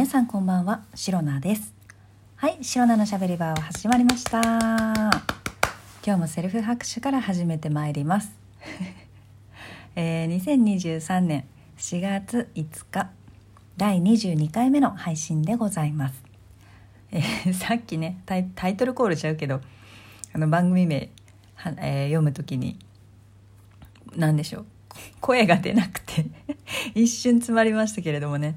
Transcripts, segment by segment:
皆さんこんばんは、シロナです。はい、シロナのしゃべり場は始まりました。今日もセルフ拍手から始めてまいります。えー、2023年4月5日第22回目の配信でございます。えー、さっきねタイタイトルコールしちゃうけどあの番組名は、えー、読む時に何でしょう声が出なくて 一瞬詰まりましたけれどもね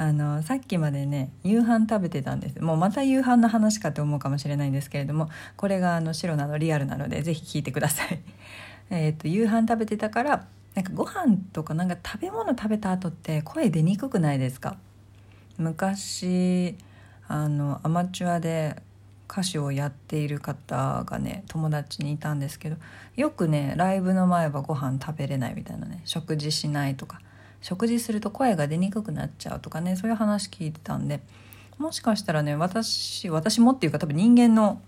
あのさっきまでね夕飯食べてたんです。もうまた夕飯の話かと思うかもしれないんですけれどもこれがあの白なのリアルなのでぜひ聞いてください。えっと夕飯食べてたからなんかご飯とかなんか食べ物食べた後って声出にくくないですか？昔あのアマチュアで歌手をやっている方がね友達にいたんですけどよくねライブの前はご飯食べれないみたいなね食事しないとか食事すると声が出にくくなっちゃうとかねそういう話聞いてたんでもしかしたらね私私もっていうか多分人間の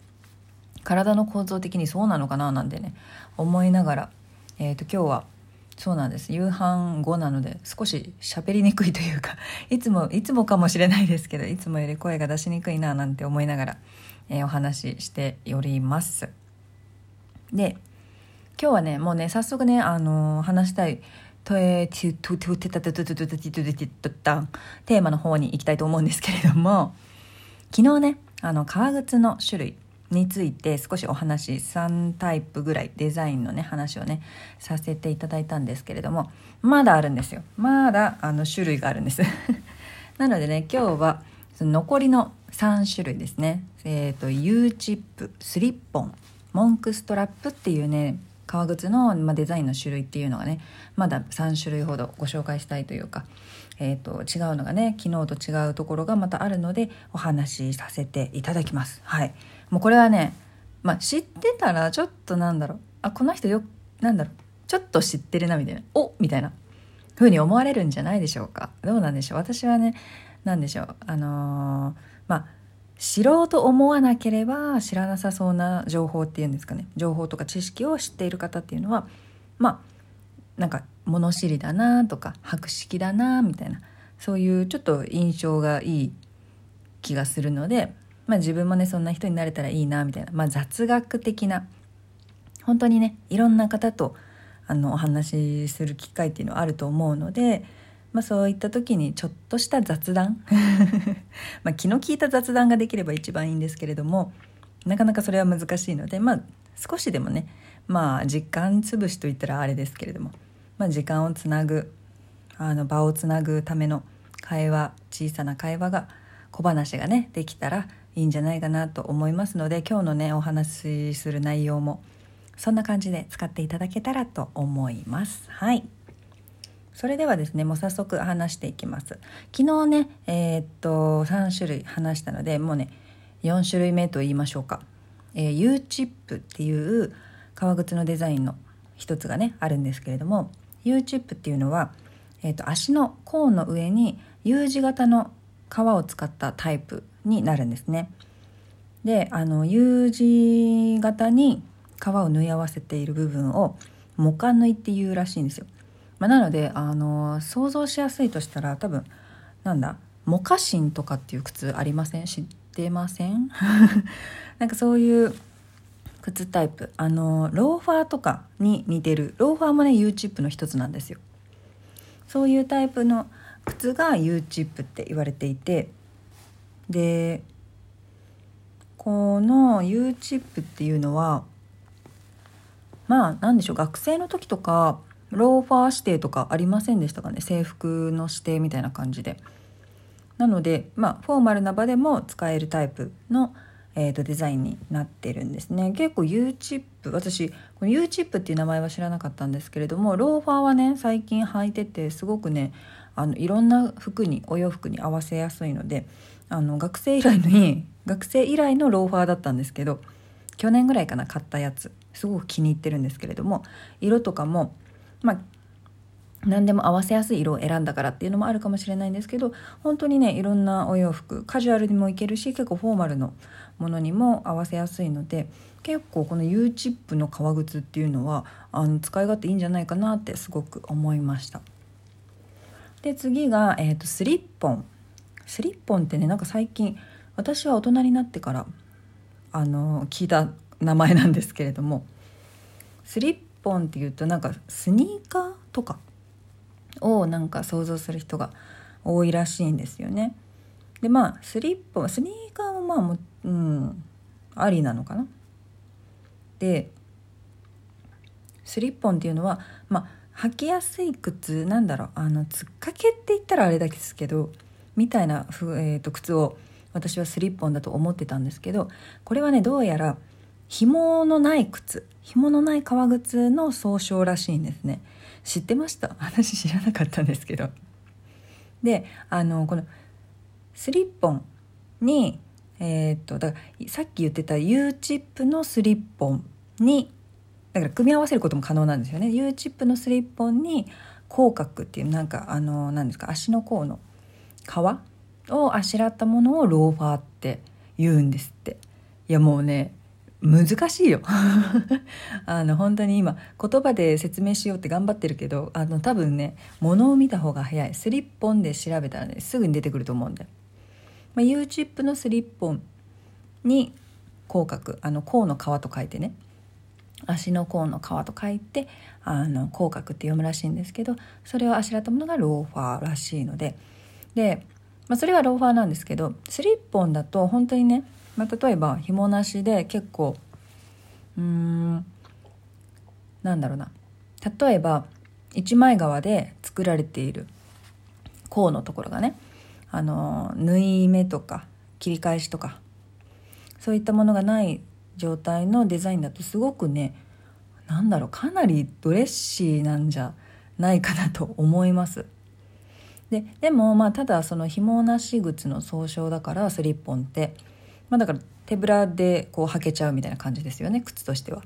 体の構造的にそうなのかななんてね思いながら、えーと、今日はそうなんです。夕飯後なので少し喋りにくいというか いつもいつもかもしれないですけどいつもより声が出しにくいななんて思いながら、えー、お話ししております。で今日はねもうね早速ねあのー、話したいテーマの方に行きたいと思うんですけれども昨日ねあの革靴の種類について少しお話3タイプぐらいデザインのね話をねさせていただいたんですけれどもまだあるんですよまだあの種類があるんですなのでね今日はその残りの3種類ですねえっ、ー、と U チップスリッポンモンクストラップっていうね革靴の、まあ、デザインの種類っていうのがねまだ3種類ほどご紹介したいというか、えーと、違うのがね昨日と違うところがまたあるのでお話しさせていただきます。はい。もうこれはね、まあ、知ってたらちょっとなんだろうあこの人よなんだろうちょっと知ってるなみたいなおみたいな風に思われるんじゃないでしょうか。どうなんでしょう。私はね何でしょう。あのー、まあ知ろうと思わなければ知らなさそうな情報っていうんですかね。情報とか知識を知っている方っていうのはまあなんか物知りだなとか博識だなみたいなそういうちょっと印象がいい気がするので、まあ、自分もねそんな人になれたらいいなみたいな、まあ、雑学的な本当にねいろんな方とあのお話しする機会っていうのはあると思うのでまあ、そういった時にちょっとした雑談 まあ気の利いた雑談ができれば一番いいんですけれどもなかなかそれは難しいので、まあ、少しでもねまあ時間潰しといったらあれですけれども、まあ、時間をつなぐあの場をつなぐための会話小さな会話が小話がねできたらいいんじゃないかなと思いますので今日のねお話しする内容もそんな感じで使っていただけたらと思います。はいそれではですねもう早速話していきます。昨日ねえー、っと3種類話したのでもうね4種類目と言いましょうか、えー、U チップっていう革靴のデザインの一つがねあるんですけれども U チップっていうのは、えー、っと足の甲の上に U 字型の革を使ったタイプになるんですね。であの U 字型に革を縫い合わせている部分を模カ縫いっていうらしいんですよ。まあ、なのであの想像しやすいとしたら多分なんだモカシンとかっていう靴ありません？知ってません？なんかそういう靴タイプ。あのローファーとかに似てる。ローファーもね U チップの一つなんですよ。そういうタイプの靴が U チップって言われていてでこの U チップっていうのはまあ何でしょう？学生の時とかローファー指定とかありませんでしたかね？制服の指定みたいな感じで。なのでまあフォーマルな場でも使えるタイプの、えーと、デザインになってるんですね。結構 U チップ私この U チップっていう名前は知らなかったんですけれどもローファーはね最近履いててすごくねあのいろんな服にお洋服に合わせやすいのであの学生以来のに学生以来のローファーだったんですけど去年ぐらいかな買ったやつ。すごく気に入ってるんですけれども色とかもまあ何でも合わせやすい色を選んだからっていうのもあるかもしれないんですけど本当にねいろんなお洋服カジュアルにもいけるし結構フォーマルのものにも合わせやすいので結構この U チップの革靴っていうのはあの使い勝手いいんじゃないかなってすごく思いました。で次が、えーと、スリッポンスリッポンってねなんか最近私は大人になってからあの聞いた名前なんですけれどもスリッポンっていうとなんかスニーカーとかをなんか想像する人が多いらしいんですよね。でまあスリッポンスニーカーもまあもうんありなのかな。でスリッポンっていうのはまあ履きやすい靴なんだろうあのつっかけって言ったらあれだけですけどみたいなふ、えーと、靴を私はスリッポンだと思ってたんですけどこれはねどうやら紐のない靴紐のない革靴の総称らしいんですね。知ってました？私知らなかったんですけど。であのこのスリッポンにえー、っとだからさっき言ってた U チップのスリッポンにだから組み合わせることも可能なんですよね。U チップのスリッポンに口角っていうなんかあの何ですか足の甲の皮をあしらったものをローファーって言うんですって。いやもうね難しいよ。あの本当に今言葉で説明しようって頑張ってるけどあの多分ね物を見た方が早い。スリッポンで調べたらねすぐに出てくると思うんで、まあ、U チップのスリッポンに口角あの甲の皮と書いてね足の甲の皮と書いてあの口角って読むらしいんですけどそれをあしらったものがローファーらしいので。で、まあ、それはローファーなんですけどスリッポンだと本当にね、まあ、例えば紐なしで結構うーんなんだろうな例えば一枚革で作られている甲のところがねあの縫い目とか切り返しとかそういったものがない状態のデザインだとすごくねなんだろうかなりドレッシーなんじゃないかなと思います。ででもまあただその紐なし靴の総称だからスリッポンって、まあ、だから手ぶらでこう履けちゃうみたいな感じですよね靴としては。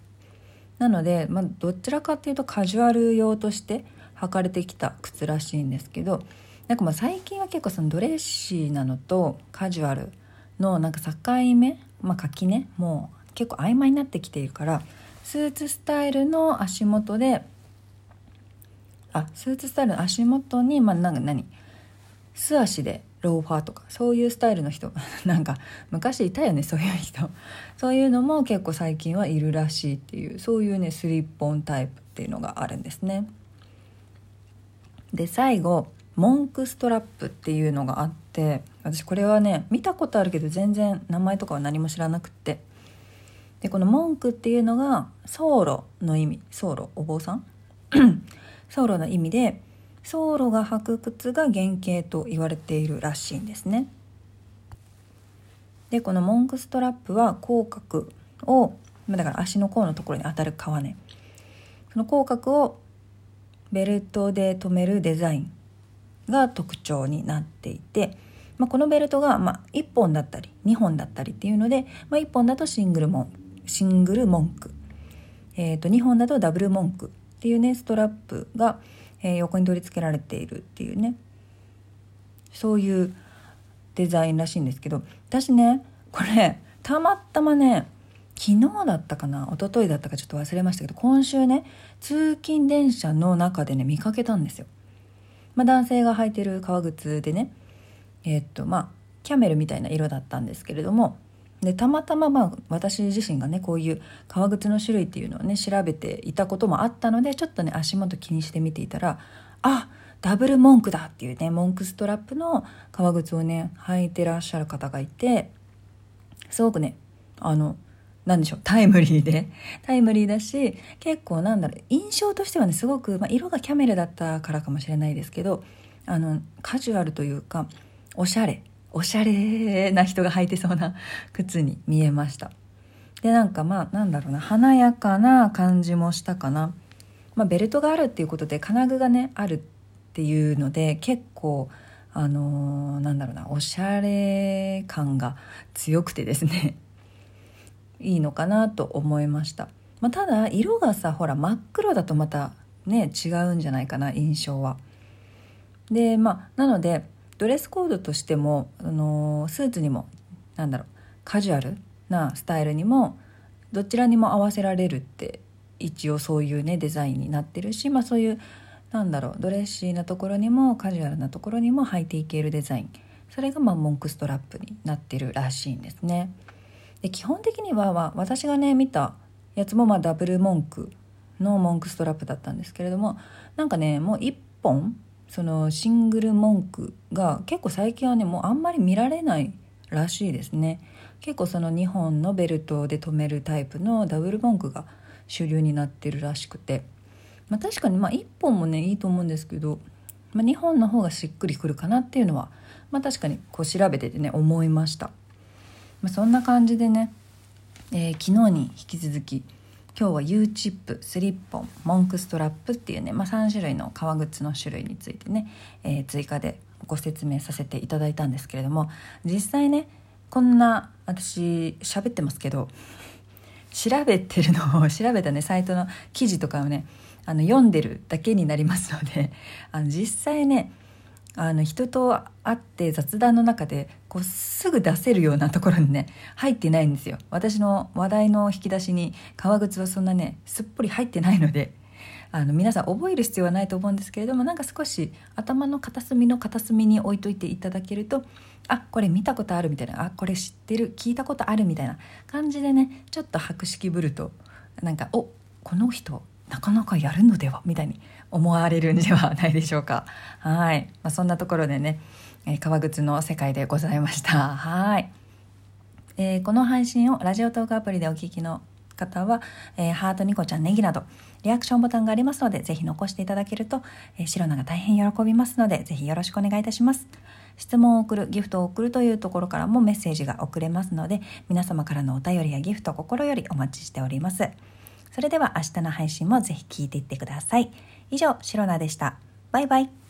なので、まあ、どちらかっていうとカジュアル用として履かれてきた靴らしいんですけどなんかまあ最近は結構そのドレッシーなのとカジュアルのなんか境目、まあ、垣根もう結構曖昧になってきているからスーツスタイルの足元であスーツスタイルの足元に、まあ、なんか何？素足でローファーとかそういうスタイルの人。なんか昔いたよねそういう人。そういうのも結構最近はいるらしいっていうそういうねスリッポンタイプっていうのがあるんですね。で最後モンクストラップっていうのがあって私これはね見たことあるけど全然名前とかは何も知らなくって。でこの文句っていうのが僧侶の意味僧侶お坊さん？僧侶の意味で僧侶が履く靴が原型と言われているらしいんですね。でこのモンクストラップは口角をだから足の甲のところに当たる皮ね。その口角をベルトで留めるデザインが特徴になっていてまあ、このベルトがま1本だったり2本だったりっていうので、まあ、1本だとシングルモンシングル文句、えー、と2本だとダブル文句っていうねストラップが、えー、横に取り付けられているっていうねそういうデザインらしいんですけど私ねこれたまたまね昨日だったかな一昨日だったかちょっと忘れましたけど今週ね通勤電車の中でね見かけたんですよ。まあ、男性が履いてる革靴でねえー、っとまあキャメルみたいな色だったんですけれどもでたまたままあ私自身がねこういう革靴の種類っていうのをね調べていたこともあったのでちょっとね足元気にして見ていたらあダブルモンクだっていうねモンクストラップの革靴をね履いてらっしゃる方がいてすごくねあの何でしょうタイムリーで タイムリーだし結構なんだろう印象としてはねすごく、まあ、色がキャメルだったからかもしれないですけどあのカジュアルというかおしゃれおしゃれな人が履いてそうな靴に見えました。でなんかまあなんだろうな華やかな感じもしたかな、まあ、ベルトがあるっていうことで金具がねあるっていうので結構あのー、なんだろうなおしゃれ感が強くてですね いいのかなと思いました、まあ、ただ色がさほら真っ黒だとまたね違うんじゃないかな印象は。でまあなのでドレスコードとしても、あのスーツにもなんだろうカジュアルなスタイルにもどちらにも合わせられるって一応そういうねデザインになってるし、まあ、そういうなんだろうドレッシーなところにもカジュアルなところにも履いていけるデザイン。それがまあモンクストラップになってるらしいんですね。で基本的には、私がね見たやつもまあダブルモンクのモンクストラップだったんですけれどもなんかねもう1本そのシングルモンクが結構最近はねもうあんまり見られないらしいですね。結構その2本のベルトで留めるタイプのダブルモンクが主流になってるらしくて、まあ、確かにまあ1本もねいいと思うんですけど、まあ、2本の方がしっくりくるかなっていうのは、まあ、確かにこう調べててね思いました、まあ、そんな感じでね、えー、昨日に引き続き今日は U チップスリッポンモンクストラップっていうね、まあ、3種類の革靴の種類についてね、えー、追加でご説明させていただいたんですけれども実際ねこんな私喋ってますけど調べてるのを 調べたねサイトの記事とかをねあの読んでるだけになりますのであの実際ねあの人と会って雑談の中でこうすぐ出せるようなところにね入ってないんですよ。私の話題の引き出しに革靴はそんなねすっぽり入ってないのであの皆さん覚える必要はないと思うんですけれどもなんか少し頭の片隅の片隅に置いといていただけるとあこれ見たことあるみたいなあこれ知ってる聞いたことあるみたいな感じでねちょっと博識ぶるとなんかおこの人なかなかやるのではみたいに思われるんではないでしょうか。はい、まあ、そんなところでね、えー、革靴の世界でございました。はい、えー、この配信をラジオトークアプリでお聞きの方は、えー、ハートニコちゃんネギなどリアクションボタンがありますのでぜひ残していただけると、えー、シロナが大変喜びますのでぜひよろしくお願いいたします。質問を送るギフトを送るというところからもメッセージが送れますので皆様からのお便りやギフト心よりお待ちしております。それでは明日の配信もぜひ聞いていってください。以上、シロナでした。バイバイ。